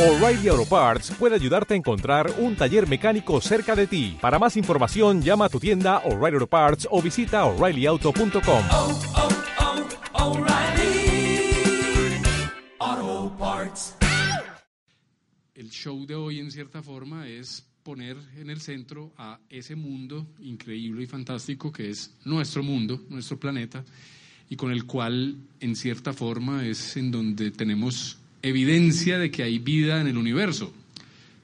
O'Reilly Auto Parts puede ayudarte a encontrar un taller mecánico cerca de ti. Para más información, llama a tu tienda O'Reilly Auto Parts o visita oreillyauto.com. oh, oh, Parts. El show de hoy, en cierta forma, es poner en el centro a ese mundo increíble y fantástico que es nuestro mundo, nuestro planeta, y con el cual, en cierta forma, es en donde tenemos evidencia de que hay vida en el universo.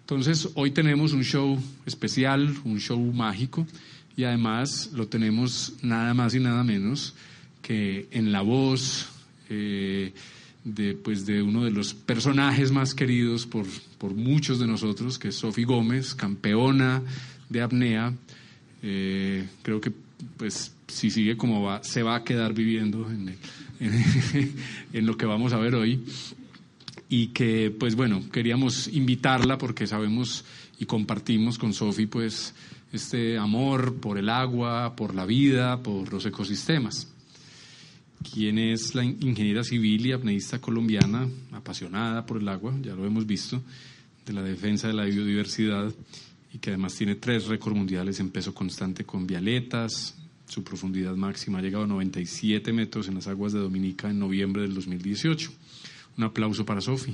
Entonces, hoy tenemos un show especial, un show mágico, y además lo tenemos nada más y nada menos que en la voz eh, de, pues, de uno de los personajes más queridos por, por muchos de nosotros, que es Sofi Gómez, campeona de apnea. Eh, creo que pues si sigue como va, se va a quedar viviendo en, en, en lo que vamos a ver hoy y que pues bueno, queríamos invitarla porque sabemos y compartimos con Sofi pues este amor por el agua, por la vida, por los ecosistemas. Quien es la ingeniera civil y apneísta colombiana, apasionada por el agua, ya lo hemos visto, de la defensa de la biodiversidad y que además tiene tres récords mundiales en peso constante con vialetas. Su profundidad máxima ha llegado a 97 metros en las aguas de Dominica en noviembre del 2018. Un aplauso para Sofi.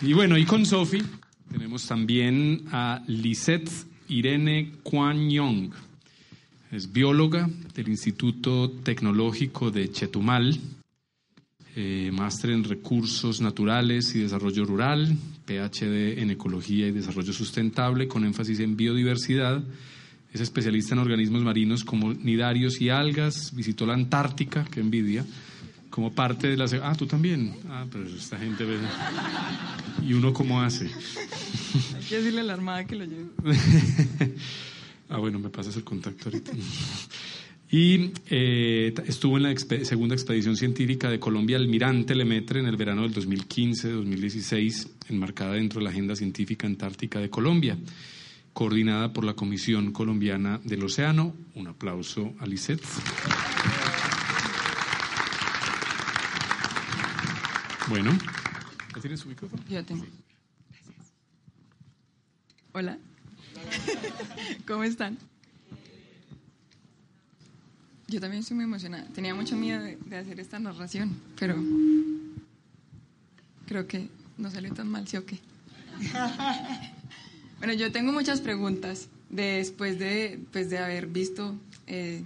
Y bueno, y con Sofi tenemos también a Lisette Irene Kwan Young. Es bióloga del Instituto Tecnológico de Chetumal, eh, máster en recursos naturales y desarrollo rural, PhD en ecología y desarrollo sustentable con énfasis en biodiversidad es especialista en organismos marinos como nidarios y algas. Visitó la Antártica, qué envidia, como parte de la... Ah, tú también. Ah, pero esta gente... ve- ¿Y uno cómo hace? Hay que decirle a la Armada que lo lleve. ah, bueno, me pasas el contacto ahorita. Y eh, estuvo en la expe- segunda expedición científica de Colombia Almirante Lemetre en el verano del 2015-2016, enmarcada dentro de la Agenda Científica Antártica de Colombia, coordinada por la Comisión Colombiana del Océano. Un aplauso a Lisette. Bueno, ¿ya tienes su micrófono? Yo tengo. Hola. ¿Cómo están? Yo también estoy muy emocionada. Tenía mucho miedo de, de hacer esta narración, pero creo que no salió tan mal, ¿sí o qué? Bueno, yo tengo muchas preguntas después de, pues, de haber visto eh,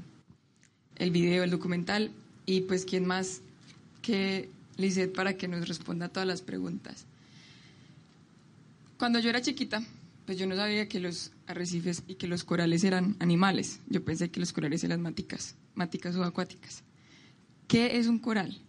el video, el documental, y pues quién más que Lisette para que nos responda todas las preguntas. Cuando yo era chiquita, pues yo no sabía que los arrecifes y que los corales eran animales. Yo pensé que los corales eran máticas, máticas o acuáticas. ¿Qué es un coral?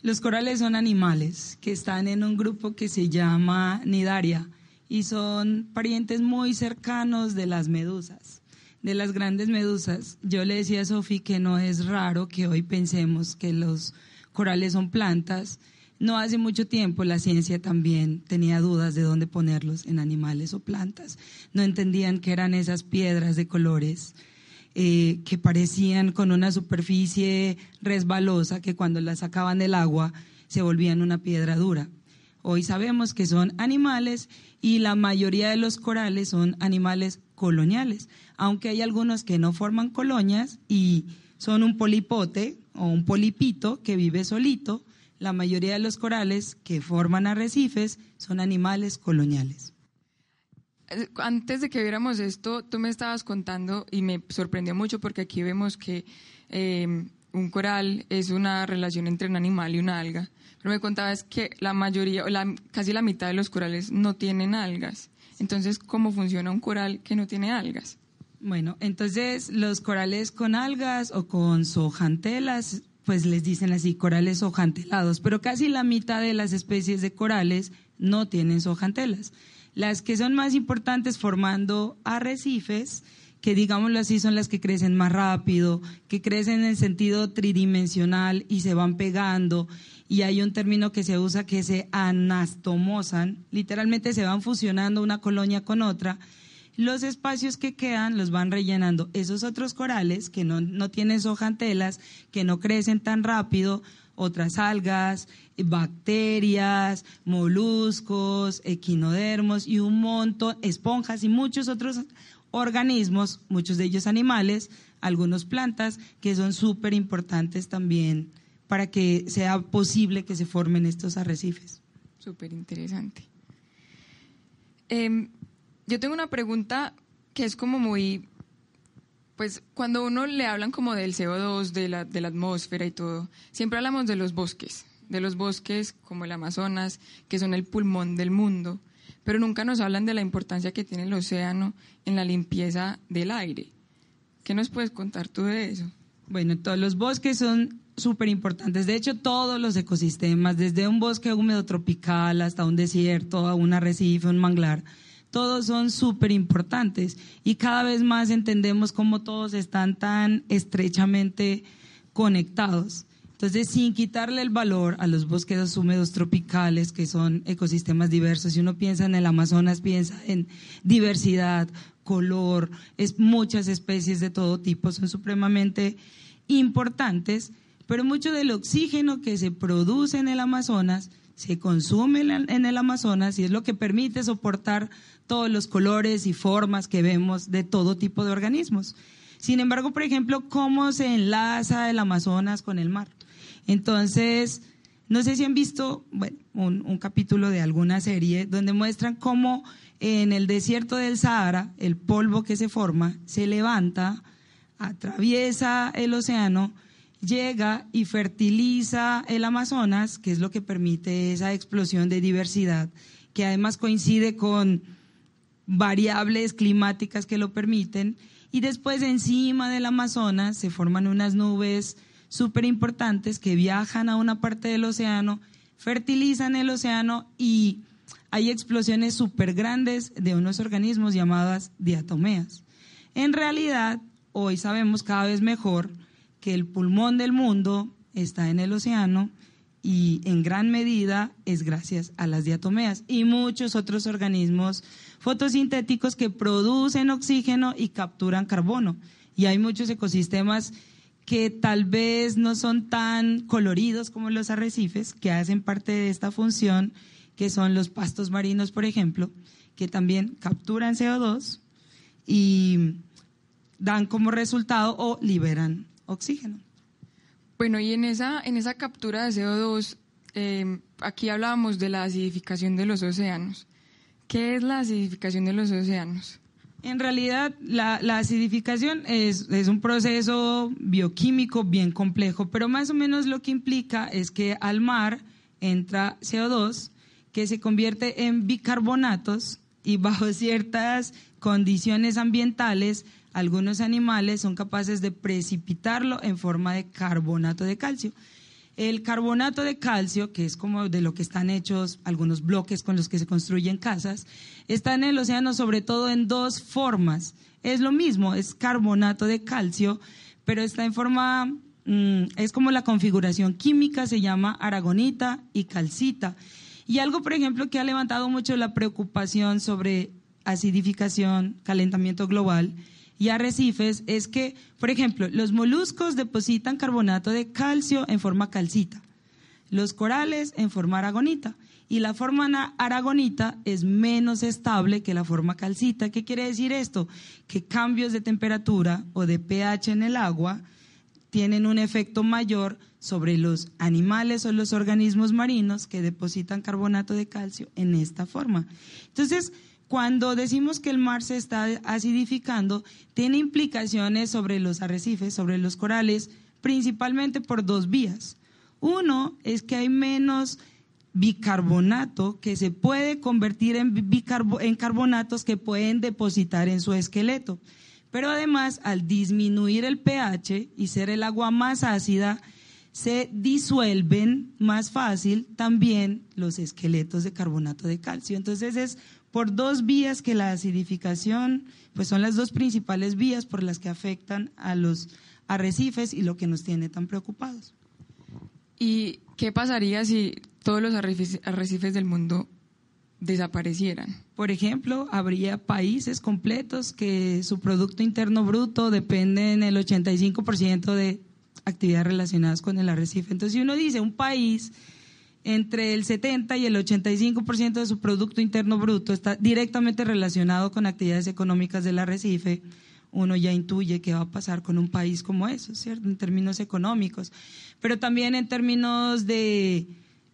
Los corales son animales que están en un grupo que se llama nidaria y son parientes muy cercanos de las medusas, de las grandes medusas. Yo le decía a Sofi que no es raro que hoy pensemos que los corales son plantas. No hace mucho tiempo la ciencia también tenía dudas de dónde ponerlos en animales o plantas. No entendían que eran esas piedras de colores eh, que parecían con una superficie resbalosa que cuando las sacaban del agua se volvían una piedra dura. Hoy sabemos que son animales y la mayoría de los corales son animales coloniales, aunque hay algunos que no forman colonias y son un polipote o un polipito que vive solito. La mayoría de los corales que forman arrecifes son animales coloniales. Antes de que viéramos esto, tú me estabas contando y me sorprendió mucho porque aquí vemos que eh, un coral es una relación entre un animal y una alga. Pero me contabas que la mayoría, la, casi la mitad de los corales no tienen algas. Entonces, ¿cómo funciona un coral que no tiene algas? Bueno, entonces los corales con algas o con sojantelas, pues les dicen así, corales sojantelados, pero casi la mitad de las especies de corales no tienen sojantelas. Las que son más importantes formando arrecifes, que digámoslo así son las que crecen más rápido, que crecen en sentido tridimensional y se van pegando. Y hay un término que se usa que se anastomosan, literalmente se van fusionando una colonia con otra. Los espacios que quedan los van rellenando esos otros corales que no, no tienen sojantelas, que no crecen tan rápido, otras algas, bacterias, moluscos, equinodermos y un montón, esponjas y muchos otros organismos, muchos de ellos animales, algunos plantas, que son súper importantes también para que sea posible que se formen estos arrecifes. Súper interesante. Em, yo tengo una pregunta que es como muy, pues cuando uno le hablan como del CO2, de la, de la atmósfera y todo, siempre hablamos de los bosques, de los bosques como el Amazonas, que son el pulmón del mundo, pero nunca nos hablan de la importancia que tiene el océano en la limpieza del aire. ¿Qué nos puedes contar tú de eso? Bueno, todos los bosques son súper importantes. De hecho, todos los ecosistemas, desde un bosque húmedo tropical hasta un desierto, a un arrecife, un manglar, todos son súper importantes y cada vez más entendemos cómo todos están tan estrechamente conectados. Entonces, sin quitarle el valor a los bosques húmedos tropicales, que son ecosistemas diversos, si uno piensa en el Amazonas, piensa en diversidad, color, es, muchas especies de todo tipo, son supremamente importantes, pero mucho del oxígeno que se produce en el Amazonas se consume en el Amazonas y es lo que permite soportar todos los colores y formas que vemos de todo tipo de organismos. Sin embargo, por ejemplo, cómo se enlaza el Amazonas con el mar. Entonces, no sé si han visto un, capítulo de alguna serie donde muestran cómo en el desierto del Sahara el polvo que se forma se levanta, atraviesa el océano, llega y fertiliza el Amazonas, que es lo que permite esa explosión de diversidad, que además coincide con variables climáticas que lo permiten, y después encima del Amazonas se forman unas nubes súper importantes que viajan a una parte del océano, fertilizan el océano y hay explosiones súper grandes de unos organismos llamadas diatomeas. En realidad, hoy sabemos cada vez mejor que el pulmón del mundo está en el océano y en gran medida es gracias a las diatomeas y muchos otros organismos fotosintéticos que producen oxígeno y capturan carbono. Y hay muchos ecosistemas que tal vez no son tan coloridos como los arrecifes, que hacen parte de esta función, que son los pastos marinos, por ejemplo, que también capturan CO2 y dan como resultado o liberan oxígeno. Bueno, y en esa, en esa captura de CO2, eh, aquí hablábamos de la acidificación de los océanos. ¿Qué es la acidificación de los océanos? En realidad, la, acidificación es, es, un proceso bioquímico bien complejo, pero más o menos lo que implica es que al mar entra CO2 que se convierte en bicarbonatos y bajo ciertas condiciones ambientales, algunos animales son capaces de precipitarlo en forma de carbonato de calcio. El carbonato de calcio, que es como de lo que están hechos algunos bloques con los que se construyen casas, está en el océano sobre todo en dos formas. Es lo mismo, es carbonato de calcio, pero está en forma, mm, es como la configuración química, se llama aragonita y calcita. Y algo, por ejemplo, que ha levantado mucho la preocupación sobre acidificación, calentamiento global, y arrecifes es que, por ejemplo, los moluscos depositan carbonato de calcio en forma calcita, los corales en forma aragonita. Y la forma aragonita es menos estable que la forma calcita. ¿Qué quiere decir esto? Que cambios de temperatura o de pH en el agua tienen un efecto mayor sobre los animales o los organismos marinos que depositan carbonato de calcio en esta forma. Entonces, cuando decimos que el mar se está acidificando, tiene implicaciones sobre los arrecifes, sobre los corales, principalmente por dos vías. Uno es que hay menos bicarbonato que se puede convertir en, en carbonatos que pueden depositar en su esqueleto. Pero además, al disminuir el pH y ser el agua más ácida, se disuelven más fácil también los esqueletos de carbonato de calcio. Entonces es por dos vías que la acidificación, pues son las dos principales vías por las que afectan a los arrecifes y lo que nos tiene tan preocupados. ¿Y qué pasaría si todos los arrecifes del mundo desaparecieran? Por ejemplo, habría países completos que su Producto Interno Bruto depende en el 85% de actividades relacionadas con el arrecife. Entonces, si uno dice un país entre el 70 y el 85% de su Producto Interno Bruto está directamente relacionado con actividades económicas del arrecife, uno ya intuye qué va a pasar con un país como eso, ¿cierto? En términos económicos, pero también en términos de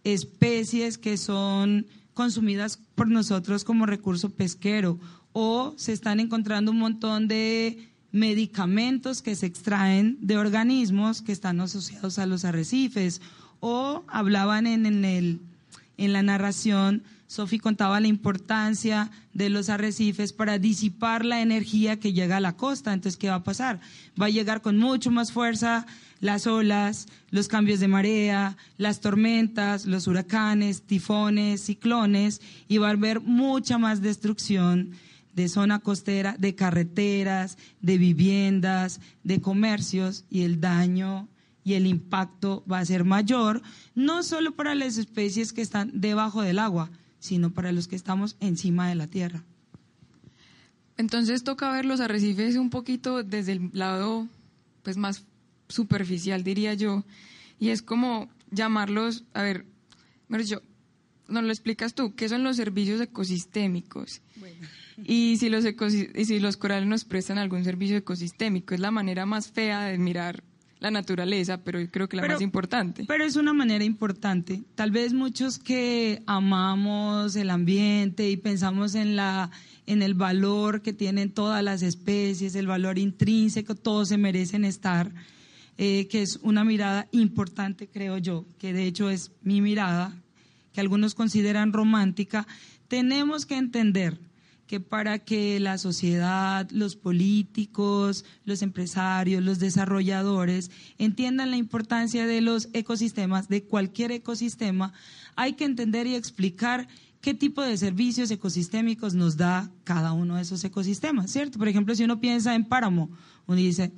especies que son consumidas por nosotros como recurso pesquero o se están encontrando un montón de medicamentos que se extraen de organismos que están asociados a los arrecifes o hablaban en, en, el, en la narración, Sofi contaba la importancia de los arrecifes para disipar la energía que llega a la costa. Entonces, ¿qué va a pasar? Va a llegar con mucho más fuerza las olas, los cambios de marea, las tormentas, los huracanes, tifones, ciclones, y va a haber mucha más destrucción de zona costera, de carreteras, de viviendas, de comercios, y el daño y el impacto va a ser mayor, no solo para las especies que están debajo del agua, sino para los que estamos encima de la tierra. Entonces toca ver los arrecifes un poquito desde el lado pues más superficial, diría yo, y es como llamarlos, a ver, yo, nos lo explicas tú, ¿qué son los servicios ecosistémicos? Y si los, y si los corales nos prestan algún servicio ecosistémico, es la manera más fea de mirar la naturaleza, pero creo que la más importante. Pero es una manera importante. Tal vez muchos que amamos el ambiente y pensamos en la en el valor que tienen todas las especies, el valor intrínseco, todos se merecen estar eh, que es una mirada importante, creo yo, que de hecho es mi mirada, que algunos consideran romántica, tenemos que entender que para que la sociedad, los políticos, los empresarios, los desarrolladores entiendan la importancia de los ecosistemas, de cualquier ecosistema, hay que entender y explicar qué tipo de servicios ecosistémicos nos da cada uno de esos ecosistemas, ¿cierto? Por ejemplo, si uno piensa en páramo, uno dice,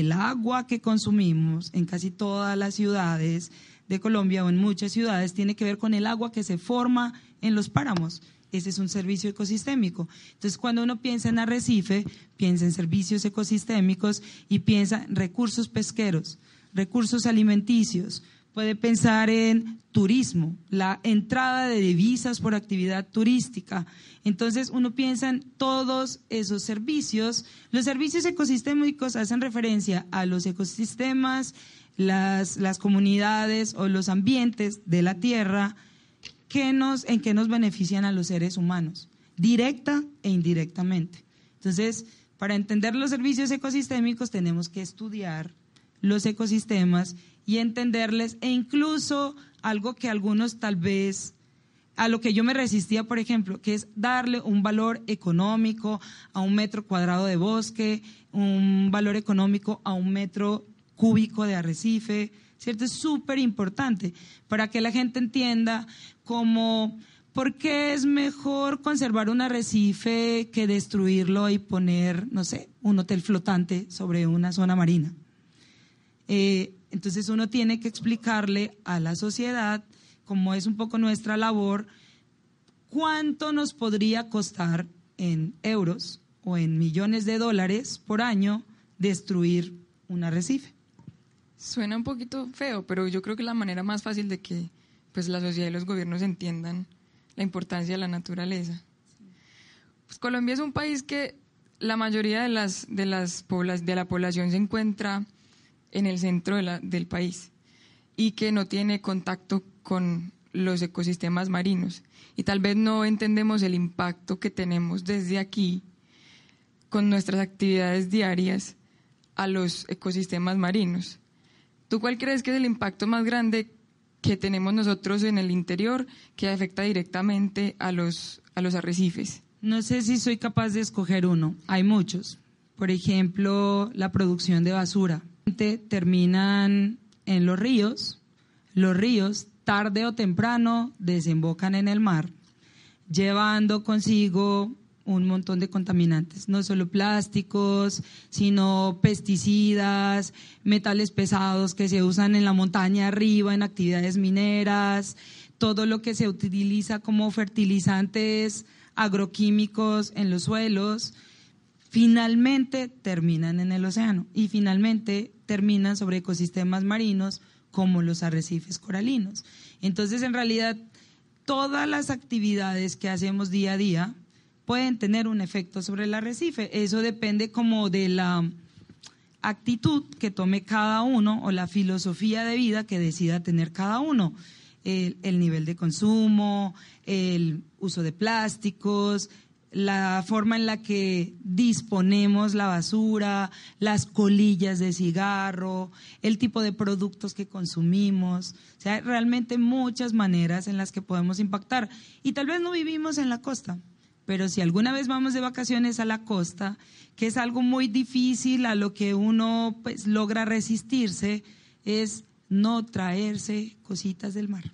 el agua que consumimos en casi todas las ciudades de Colombia o en muchas ciudades tiene que ver con el agua que se forma en los páramos. Ese es un servicio ecosistémico. Entonces, cuando uno piensa en arrecife, piensa en servicios ecosistémicos y piensa en recursos pesqueros, recursos alimenticios, puede pensar en turismo, la entrada de divisas por actividad turística. Entonces uno piensa en todos esos servicios. Los servicios ecosistémicos hacen referencia a los ecosistemas, las, las comunidades o los ambientes de la Tierra que nos, en que nos benefician a los seres humanos, directa e indirectamente. Entonces, para entender los servicios ecosistémicos tenemos que estudiar los ecosistemas y entenderles e incluso algo que algunos tal vez a lo que yo me resistía, por ejemplo, que es darle un valor económico a un metro cuadrado de bosque, un valor económico a un metro cúbico de arrecife, ¿cierto? Es súper importante para que la gente entienda cómo, por qué es mejor conservar un arrecife que destruirlo y poner, no sé, un hotel flotante sobre una zona marina. Eh, entonces uno tiene que explicarle a la sociedad, como es un poco nuestra labor, cuánto nos podría costar en euros o en millones de dólares por año destruir un arrecife. Suena un poquito feo, pero yo creo que la manera más fácil de que pues, la sociedad y los gobiernos entiendan la importancia de la naturaleza. Pues Colombia es un país que la mayoría de, las, de, las de la población se encuentra en el centro del país y que no tiene contacto con los ecosistemas marinos. Y tal vez no entendemos el impacto que tenemos desde aquí con nuestras actividades diarias a los ecosistemas marinos. ¿Tú cuál crees que es el impacto más grande que tenemos nosotros en el interior que afecta directamente a los, a los arrecifes? No sé si soy capaz de escoger uno. Hay muchos. Por ejemplo, la producción de basura terminan en los ríos. Los ríos, tarde o temprano, desembocan en el mar, llevando consigo un montón de contaminantes, no solo plásticos, sino pesticidas, metales pesados que se usan en la montaña arriba, en actividades mineras, todo lo que se utiliza como fertilizantes agroquímicos en los suelos, finalmente terminan en el océano. Y finalmente terminan sobre ecosistemas marinos como los arrecifes coralinos. Entonces, en realidad, todas las actividades que hacemos día a día pueden tener un efecto sobre el arrecife. Eso depende como de la actitud que tome cada uno o la filosofía de vida que decida tener cada uno. El, el nivel de consumo, el uso de plásticos, la forma en la que disponemos la basura, las colillas de cigarro, el tipo de productos que consumimos. O sea, realmente muchas maneras en las que podemos impactar. Y tal vez no vivimos en la costa, pero si alguna vez vamos de vacaciones a la costa, que es algo muy difícil a lo que uno pues, logra resistirse, es no traerse cositas del mar,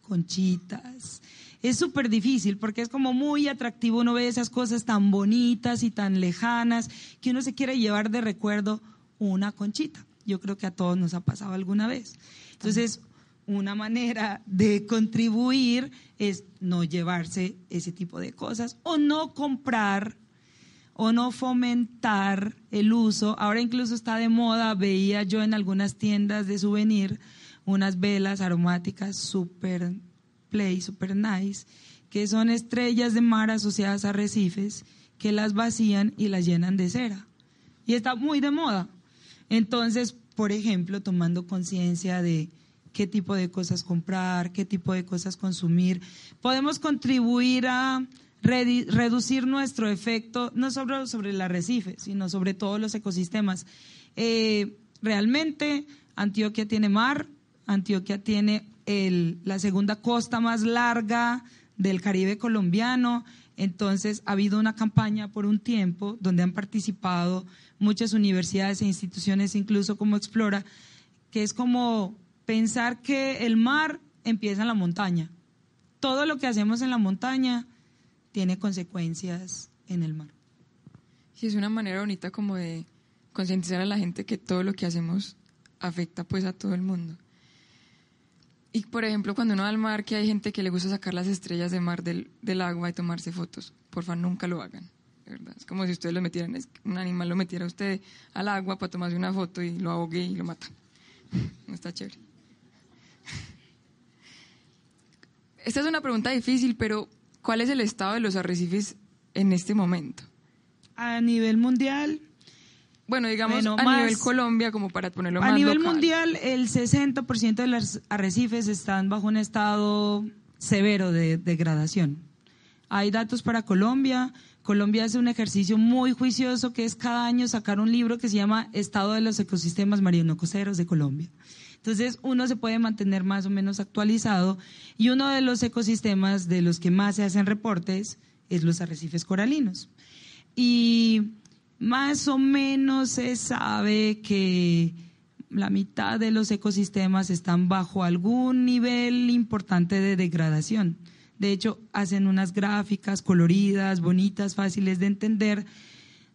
conchitas, es súper difícil porque es como muy atractivo, uno ve esas cosas tan bonitas y tan lejanas que uno se quiere llevar de recuerdo una conchita. Yo creo que a todos nos ha pasado alguna vez. Entonces, una manera de contribuir es no llevarse ese tipo de cosas o no comprar o no fomentar el uso. Ahora incluso está de moda, veía yo en algunas tiendas de souvenir unas velas aromáticas súper Play Super Nice, que son estrellas de mar asociadas a arrecifes que las vacían y las llenan de cera. Y está muy de moda. Entonces, por ejemplo, tomando conciencia de qué tipo de cosas comprar, qué tipo de cosas consumir, podemos contribuir a reducir nuestro efecto, no solo sobre el arrecife, sino sobre todos los ecosistemas. Eh, realmente, Antioquia tiene mar, Antioquia tiene la segunda costa más larga del Caribe colombiano. Entonces, ha habido una campaña por un tiempo donde han participado muchas universidades e instituciones, incluso como Explora, que es como pensar que el mar empieza en la montaña. Todo lo que hacemos en la montaña tiene consecuencias en el mar. Sí, es una manera bonita como de concientizar a la gente que todo lo que hacemos afecta pues a todo el mundo. Y por ejemplo, cuando uno va al mar, que hay gente que le gusta sacar las estrellas de mar del, del agua y tomarse fotos, por favor nunca lo hagan. Es como si ustedes lo metieran, un animal lo metiera a usted al agua para tomarse una foto y lo ahogue y lo mata. No está chévere. Esta es una pregunta difícil, pero ¿cuál es el estado de los arrecifes en este momento? A nivel mundial, bueno, digamos a nivel Colombia, como para ponerlo más A nivel local. mundial, el 60% de los arrecifes están bajo un estado severo de degradación. Hay datos para Colombia. Colombia hace un ejercicio muy juicioso que es cada año sacar un libro que se llama Estado de los ecosistemas marino-costeros de Colombia. Entonces, uno se puede mantener más o menos actualizado y uno de los ecosistemas de los que más se hacen reportes es los arrecifes coralinos. Y más o menos se sabe que la mitad de los ecosistemas están bajo algún nivel importante de degradación. De hecho, hacen unas gráficas coloridas, bonitas, fáciles de entender,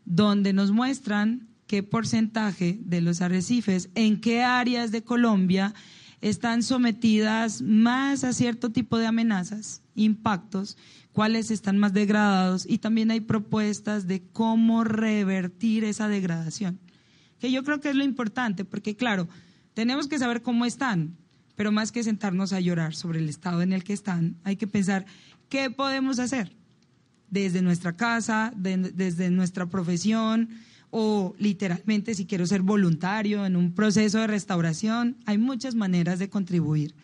donde nos muestran qué porcentaje de los arrecifes, en qué áreas de Colombia están sometidas más a cierto tipo de amenazas, impactos, cuáles están más degradados y también hay propuestas de cómo revertir esa degradación, que yo creo que es lo importante, porque claro, tenemos que saber cómo están, pero más que sentarnos a llorar sobre el estado en el que están, hay que pensar qué podemos hacer desde nuestra casa, desde nuestra profesión o literalmente si quiero ser voluntario en un proceso de restauración, hay muchas maneras de contribuir.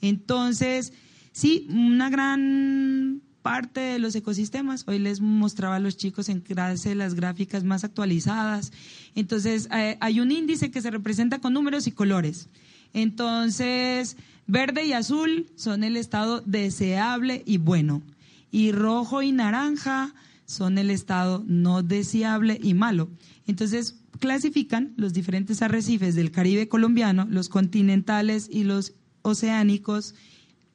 Entonces, sí, una gran parte de los ecosistemas. Hoy les mostraba a los chicos en clase las gráficas más actualizadas. Entonces, eh, hay un índice que se representa con números y colores. Entonces, verde y azul son el estado deseable y bueno. Y rojo y naranja son el estado no deseable y malo. Entonces, clasifican los diferentes arrecifes del Caribe colombiano, los continentales y los oceánicos,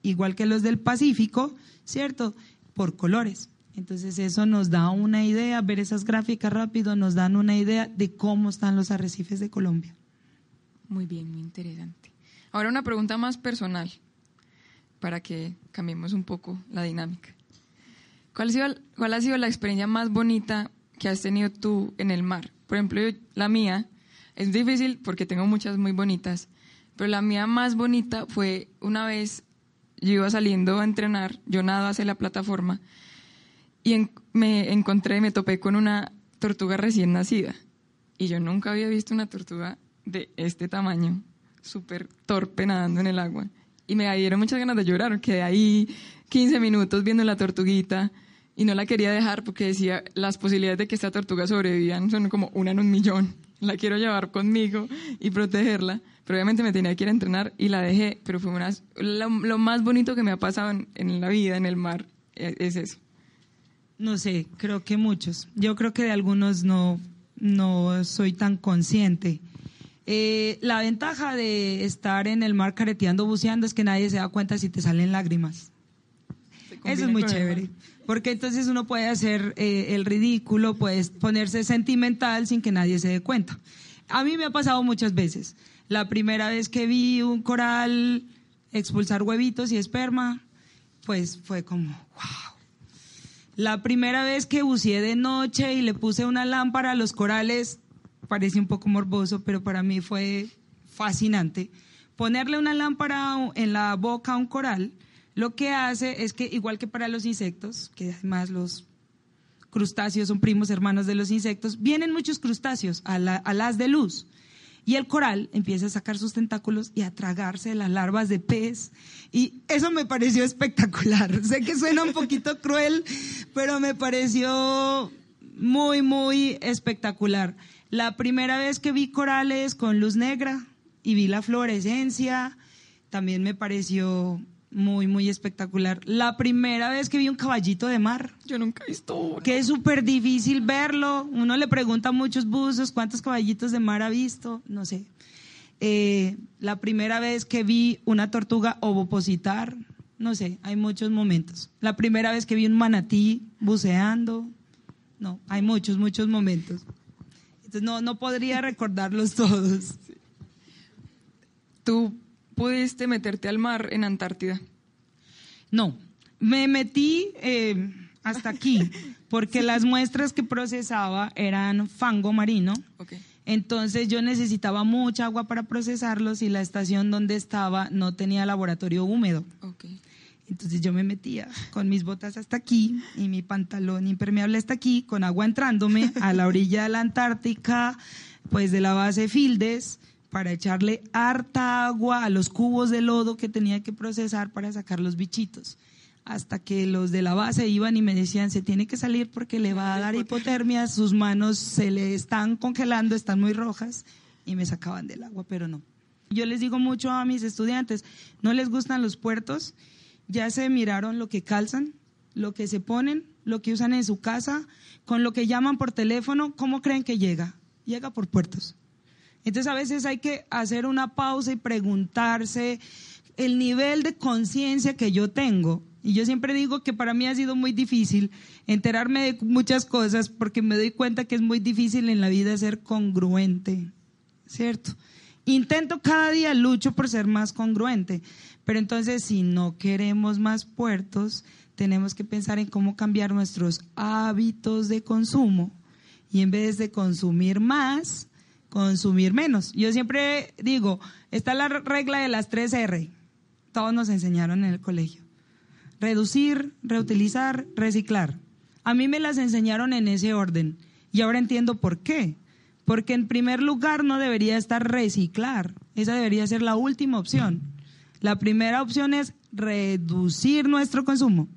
igual que los del Pacífico, ¿cierto? por colores. Entonces eso nos da una idea, ver esas gráficas rápido nos dan una idea de cómo están los arrecifes de Colombia. Muy bien, muy interesante. Ahora una pregunta más personal. para que cambiemos un poco la dinámica. ¿Cuál ha, sido, ¿Cuál ha sido la experiencia más bonita que has tenido tú en el mar? Por ejemplo, la mía es difícil porque tengo muchas muy bonitas, pero la mía más bonita fue una vez yo iba saliendo a entrenar, yo nado hacia la plataforma y me encontré, me topé con una tortuga recién nacida. Y yo nunca había visto una tortuga de este tamaño, súper torpe nadando en el agua. Y me dieron muchas ganas de llorar. Quedé ahí 15 minutos viendo la tortuguita y no la quería dejar porque decía, las posibilidades de que esta tortuga sobrevivan son como una en un millón. La quiero llevar conmigo y protegerla. Pero obviamente me tenía que ir a entrenar y la dejé. Pero fue una, lo, lo más bonito que me ha pasado en, en la vida, en el mar, e- es eso. No sé, creo que muchos. Yo creo que de algunos no, no soy tan consciente. Eh, la ventaja de estar en el mar careteando, buceando, es que nadie se da cuenta si te salen lágrimas. Eso es muy chévere. mar. Porque entonces uno puede hacer eh, el ridículo, puede ponerse sentimental sin que nadie se dé cuenta. A mí me ha pasado muchas veces. La primera vez que vi un coral expulsar huevitos y esperma, pues fue como, wow. La primera vez que buceé de noche y le puse una lámpara a los corales, parece un poco morboso, pero para mí fue fascinante. Ponerle una lámpara en la boca a un coral, lo que hace es que, igual que para los insectos, que además los crustáceos son primos hermanos de los insectos, vienen muchos crustáceos a, la- las de luz. Y el coral empieza a sacar sus tentáculos y a tragarse las larvas de pez. Y eso me pareció espectacular. sé que suena un poquito cruel, pero me pareció muy, muy espectacular. La primera vez que vi corales con luz negra y vi la fluorescencia, también me pareció muy, muy espectacular. La primera vez que vi un caballito de mar, Yo nunca he visto uno. que es súper difícil verlo. Uno le pregunta a muchos buzos cuántos caballitos de mar ha visto, no sé. Eh, la primera vez que vi una tortuga ovopositar, no sé, hay muchos momentos. La primera vez que vi un manatí buceando, no, hay muchos, muchos momentos. Entonces no, no podría recordarlos todos. Tú pudiste meterte al mar en Antártida. No, me metí eh, hasta aquí porque las muestras que procesaba eran fango marino. Ok. Entonces yo necesitaba mucha agua para procesarlos y la estación donde estaba no tenía laboratorio húmedo. Ok. Entonces yo me metía con mis botas hasta aquí y mi pantalón impermeable hasta aquí, con agua entrándome a la orilla de la Antártica, pues de la base Fildes, para echarle harta agua a los cubos de lodo que tenía que procesar para sacar los bichitos. Hasta que los de la base iban y me decían, se tiene que salir porque le va a dar hipotermia, sus manos se le están congelando, están muy rojas, y me sacaban del agua, pero no. Yo les digo mucho a mis estudiantes, no les gustan los puertos, ya se miraron lo que calzan, lo que se ponen, lo que usan en su casa, con lo que llaman por teléfono, ¿cómo creen que llega? Llega por puertos. Entonces a veces hay que hacer una pausa y preguntarse el nivel de conciencia que yo tengo. Y yo siempre digo que para mí ha sido muy difícil enterarme de muchas cosas porque me doy cuenta que es muy difícil en la vida ser congruente, ¿cierto? Intento cada día, lucho por ser más congruente, pero entonces si no queremos más puertos, tenemos que pensar en cómo cambiar nuestros hábitos de consumo y en vez de consumir más, consumir menos. Yo siempre digo, está la regla de las tres R, todos nos enseñaron en el colegio. Reducir, reutilizar, reciclar. A mí me las enseñaron en ese orden y ahora entiendo por qué. Porque en primer lugar no debería estar reciclar, esa debería ser la última opción. La primera opción es reducir nuestro consumo,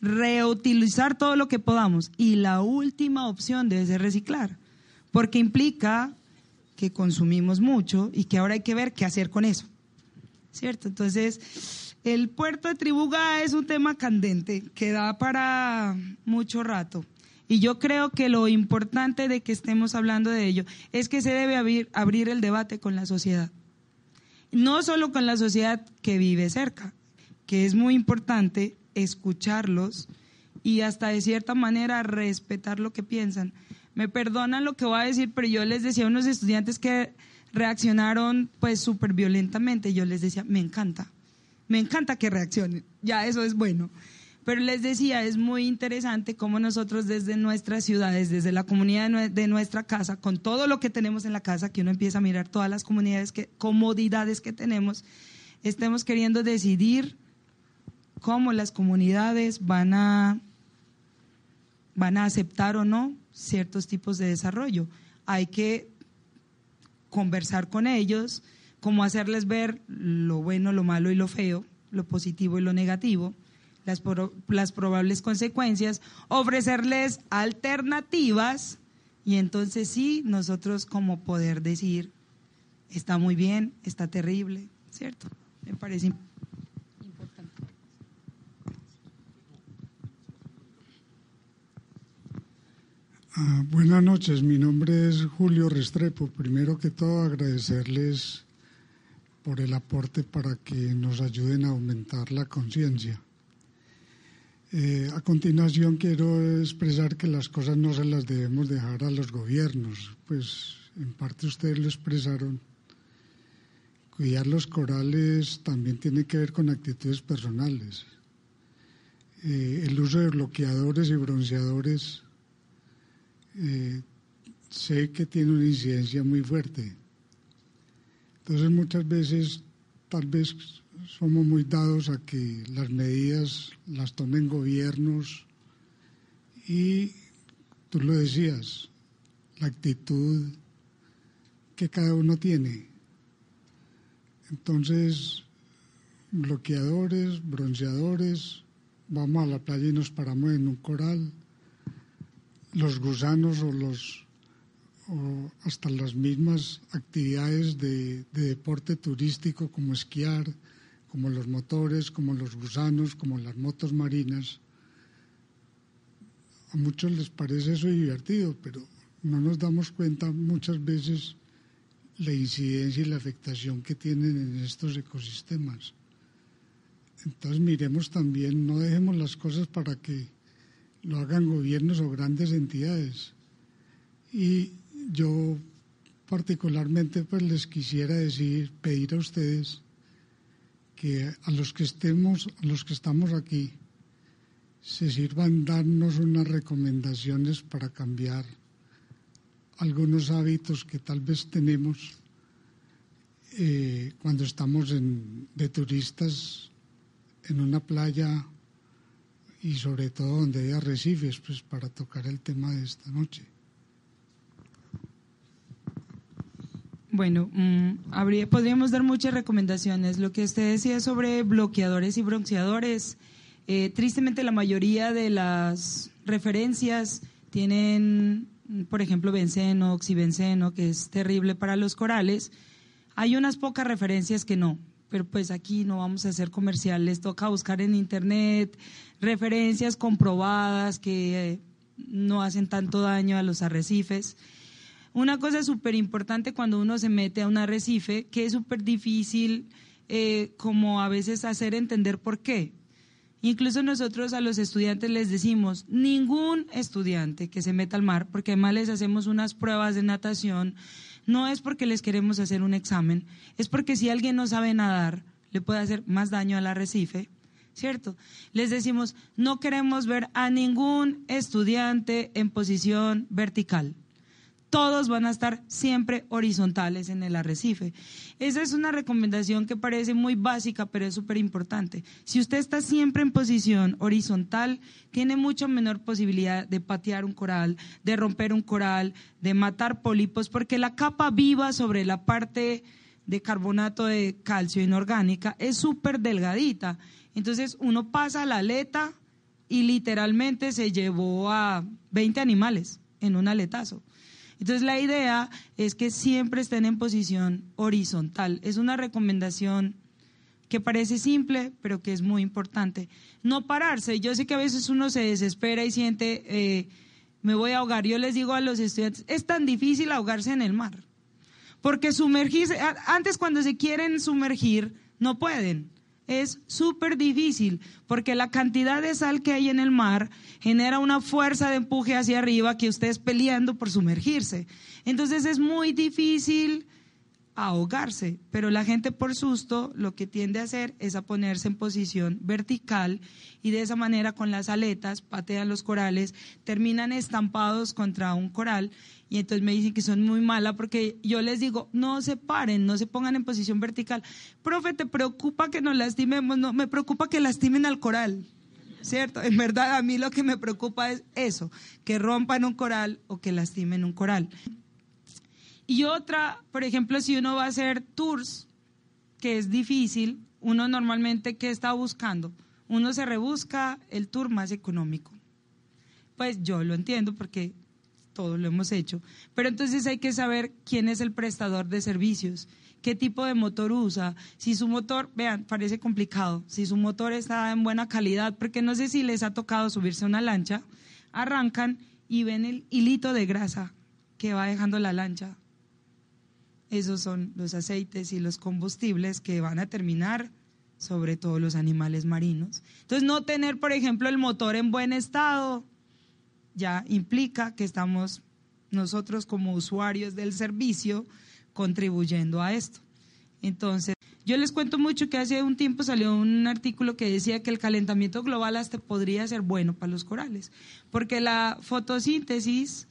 reutilizar todo lo que podamos y la última opción debe ser reciclar, porque implica que consumimos mucho y que ahora hay que ver qué hacer con eso. ¿Cierto? Entonces, el puerto de Tribuga es un tema candente que da para mucho rato. Y yo creo que lo importante de que estemos hablando de ello es que se debe abrir, abrir el debate con la sociedad. No solo con la sociedad que vive cerca, que es muy importante escucharlos y hasta de cierta manera respetar lo que piensan. Me perdonan lo que voy a decir, pero yo les decía a unos estudiantes que reaccionaron pues súper violentamente, yo les decía, me encanta, Me encanta que reaccionen, ya eso es bueno. Pero les decía, es muy interesante cómo nosotros desde nuestras ciudades, desde la comunidad de nuestra casa, con todo lo que tenemos en la casa, que uno empieza a mirar todas las comunidades que, comodidades que tenemos, estemos queriendo decidir cómo las comunidades van a, van a aceptar o no ciertos tipos de desarrollo. Hay que conversar con ellos, cómo hacerles ver lo bueno, lo malo y lo feo, lo positivo y lo negativo las, las probables consecuencias, ofrecerles alternativas y entonces sí, nosotros como poder decir, está muy bien, está terrible, ¿cierto? Me parece importante. Ah, buenas noches, mi nombre es Julio Restrepo. Primero que todo agradecerles por el aporte para que nos ayuden a aumentar la conciencia. Eh, a continuación quiero expresar que las cosas no se las debemos dejar a los gobiernos, pues en parte ustedes lo expresaron. Cuidar los corales también tiene que ver con actitudes personales. Eh, el uso de bloqueadores y bronceadores eh, sé que tiene una incidencia muy fuerte. Entonces muchas veces tal vez somos muy dados a que las medidas las tomen gobiernos y tú lo decías, la actitud que cada uno tiene. Entonces, bloqueadores, bronceadores, vamos a la playa y nos paramos en un coral, los gusanos o los o hasta las mismas actividades de deporte turístico como esquiar, como los motores, como los gusanos, como las motos marinas. A muchos les parece eso divertido, pero no nos damos cuenta muchas veces la incidencia y la afectación que tienen en estos ecosistemas. Entonces miremos también, no dejemos las cosas para que lo hagan gobiernos o grandes entidades. Y yo particularmente pues les quisiera decir, pedir a ustedes que a los que estemos, a los que estamos aquí, se sirvan darnos unas recomendaciones para cambiar algunos hábitos que tal vez tenemos eh, cuando estamos de turistas en una playa y sobre todo donde hay arrecifes, pues para tocar el tema de esta noche. Bueno, mm, podríamos dar muchas recomendaciones. Lo que usted decía sobre bloqueadores y bronceadores, eh, tristemente la mayoría de las referencias tienen, por ejemplo, benceno, oxibenceno, que es terrible para los corales. Hay unas pocas referencias que no, pero pues aquí no vamos a hacer comerciales, toca buscar en internet referencias comprobadas que eh, no hacen tanto daño a los arrecifes. Una cosa súper importante cuando uno se mete a un arrecife, que es súper difícil eh, como a veces hacer entender por qué. Incluso nosotros a los estudiantes les decimos, ningún estudiante que se meta al mar, porque además les hacemos unas pruebas de natación, no es porque les queremos hacer un examen, es porque si alguien no sabe nadar, le puede hacer más daño al arrecife, ¿cierto? Les decimos, no queremos ver a ningún estudiante en posición vertical todos van a estar siempre horizontales en el arrecife. Esa es una recomendación que parece muy básica, pero es súper importante. Si usted está siempre en posición horizontal, tiene mucho menor posibilidad de patear un coral, de romper un coral, de matar pólipos, porque la capa viva sobre la parte de carbonato de calcio inorgánica es súper delgadita. Entonces uno pasa la aleta y literalmente se llevó a 20 animales en un aletazo. Entonces la idea es que siempre estén en posición horizontal. Es una recomendación que parece simple, pero que es muy importante. No pararse. Yo sé que a veces uno se desespera y siente, eh, me voy a ahogar. Yo les digo a los estudiantes, es tan difícil ahogarse en el mar. Porque sumergirse, antes cuando se quieren sumergir, no pueden es súper difícil porque la cantidad de sal que hay en el mar genera una fuerza de empuje hacia arriba que usted es peleando por sumergirse. Entonces es muy difícil ahogarse, pero la gente por susto lo que tiende a hacer es a ponerse en posición vertical y de esa manera con las aletas patean los corales, terminan estampados contra un coral y entonces me dicen que son muy malas porque yo les digo, no se paren, no se pongan en posición vertical. Profe, ¿te preocupa que nos lastimemos? No, me preocupa que lastimen al coral. ¿Cierto? En verdad a mí lo que me preocupa es eso, que rompan un coral o que lastimen un coral. Y otra, por ejemplo, si uno va a hacer tours, que es difícil, uno normalmente, ¿qué está buscando? Uno se rebusca el tour más económico. Pues yo lo entiendo porque todos lo hemos hecho. Pero entonces hay que saber quién es el prestador de servicios, qué tipo de motor usa, si su motor, vean, parece complicado, si su motor está en buena calidad, porque no sé si les ha tocado subirse a una lancha, arrancan y ven el hilito de grasa que va dejando la lancha esos son los aceites y los combustibles que van a terminar sobre todo los animales marinos. Entonces, no tener, por ejemplo, el motor en buen estado ya implica que estamos nosotros como usuarios del servicio contribuyendo a esto. Entonces, yo les cuento mucho que hace un tiempo salió un artículo que decía que el calentamiento global hasta podría ser bueno para los corales, porque la fotosíntesis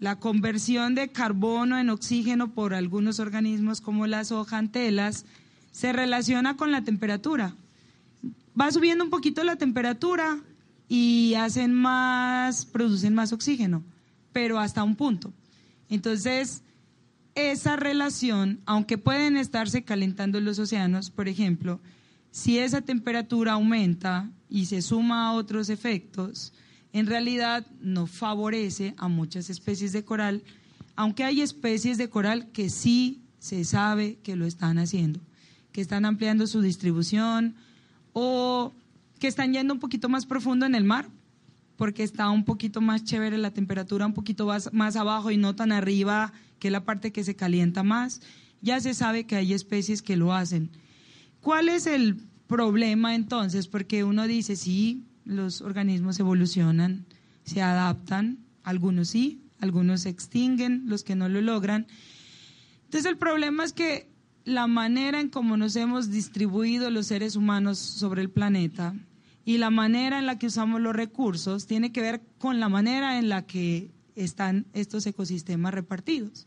la conversión de carbono en oxígeno por algunos organismos como las hojantelas se relaciona con la temperatura. Va subiendo un poquito la temperatura y hacen más, producen más oxígeno, pero hasta un punto. Entonces, esa relación, aunque pueden estarse calentando los océanos, por ejemplo, si esa temperatura aumenta y se suma a otros efectos, en realidad no favorece a muchas especies de coral, aunque hay especies de coral que sí se sabe que lo están haciendo, que están ampliando su distribución o que están yendo un poquito más profundo en el mar, porque está un poquito más chévere la temperatura, un poquito más, más abajo y no tan arriba, que la parte que se calienta más. Ya se sabe que hay especies que lo hacen. ¿Cuál es el problema entonces? Porque uno dice, sí, los organismos evolucionan, se adaptan, algunos sí, algunos se extinguen, los que no lo logran. Entonces el problema es que la manera en cómo nos hemos distribuido los seres humanos sobre el planeta y la manera en la que usamos los recursos tiene que ver con la manera en la que están estos ecosistemas repartidos.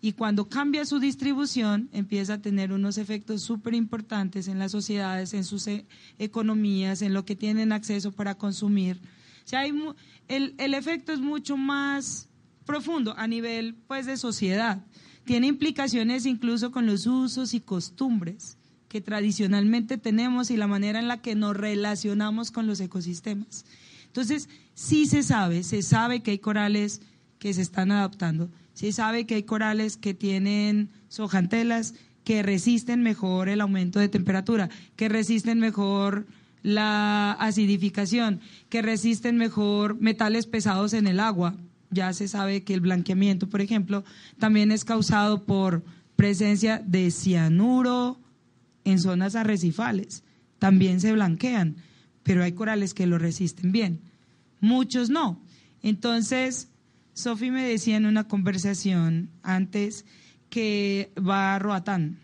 Y cuando cambia su distribución, empieza a tener unos efectos súper importantes en las sociedades, en sus e, economías, en lo que tienen acceso para consumir. O sea, el, el efecto es mucho más profundo a nivel pues, de sociedad. Tiene implicaciones incluso con los usos y costumbres que tradicionalmente tenemos y la manera en la que nos relacionamos con los ecosistemas. Entonces, sí se sabe, se sabe que hay corales que se están adaptando se sabe que hay corales que tienen sojantelas que resisten mejor el aumento de temperatura, que resisten mejor la acidificación, que resisten mejor metales pesados en el agua. Ya se sabe que el blanqueamiento, por ejemplo, también es causado por presencia de cianuro en zonas arrecifales. También se blanquean, pero hay corales que lo resisten bien. Muchos no. Entonces, Sofi me decía en una conversación antes que va a Roatán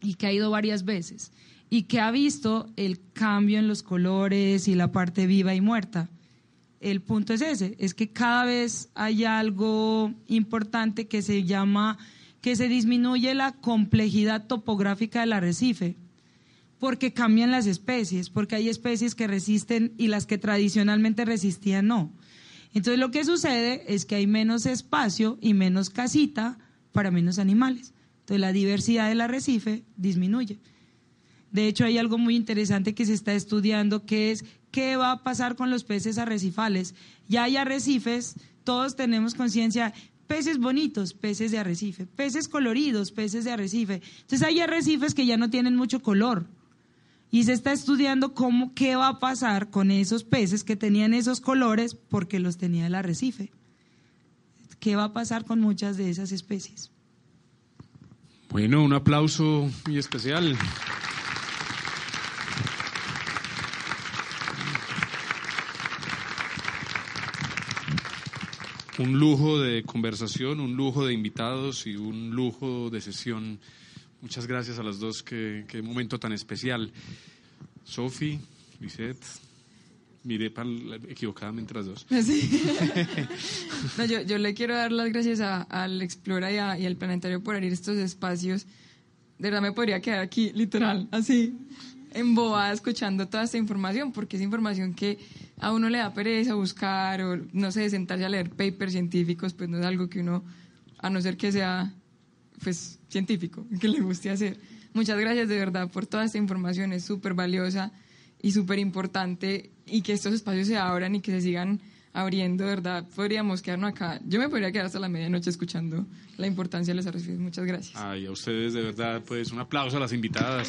y que ha ido varias veces y que ha visto el cambio en los colores y la parte viva y muerta. El punto es ese, es que cada vez hay algo importante que se llama que se disminuye la complejidad topográfica del arrecife, porque cambian las especies, porque hay especies que resisten y las que tradicionalmente resistían no. Entonces lo que sucede es que hay menos espacio y menos casita para menos animales. Entonces la diversidad del arrecife disminuye. De hecho, hay algo muy interesante que se está estudiando que es qué va a pasar con los peces arrecifales. Ya hay arrecifes, todos tenemos conciencia, peces bonitos, peces de arrecife, peces coloridos, peces de arrecife. Entonces hay arrecifes que ya no tienen mucho color, y se está estudiando cómo, qué va a pasar con esos peces que tenían esos colores porque los tenía el arrecife. ¿Qué va a pasar con muchas de esas especies? Bueno, un aplauso muy especial. Un lujo de conversación, un lujo de invitados y un lujo de sesión. Muchas gracias a las dos, qué, qué momento tan especial. Sofi, Lisette, miré para equivocadamente las dos. Sí. No, yo, yo le quiero dar las gracias a- al Explora y, a- y al Planetario por abrir estos espacios. De verdad me podría quedar aquí, literal, así, embobada, escuchando toda esta información, porque es información que a uno le da pereza buscar o, no sé, sentarse a leer papers científicos, pues no es algo que uno, a no ser que sea, pues, científico, que le guste hacer. Muchas gracias de verdad por toda esta información, es súper valiosa y súper importante y que estos espacios se abran y que se sigan abriendo, de verdad, podríamos quedarnos acá. Yo me podría quedar hasta la medianoche escuchando la importancia de los arrecifes. Muchas gracias. Ay, a ustedes de verdad, pues un aplauso a las invitadas.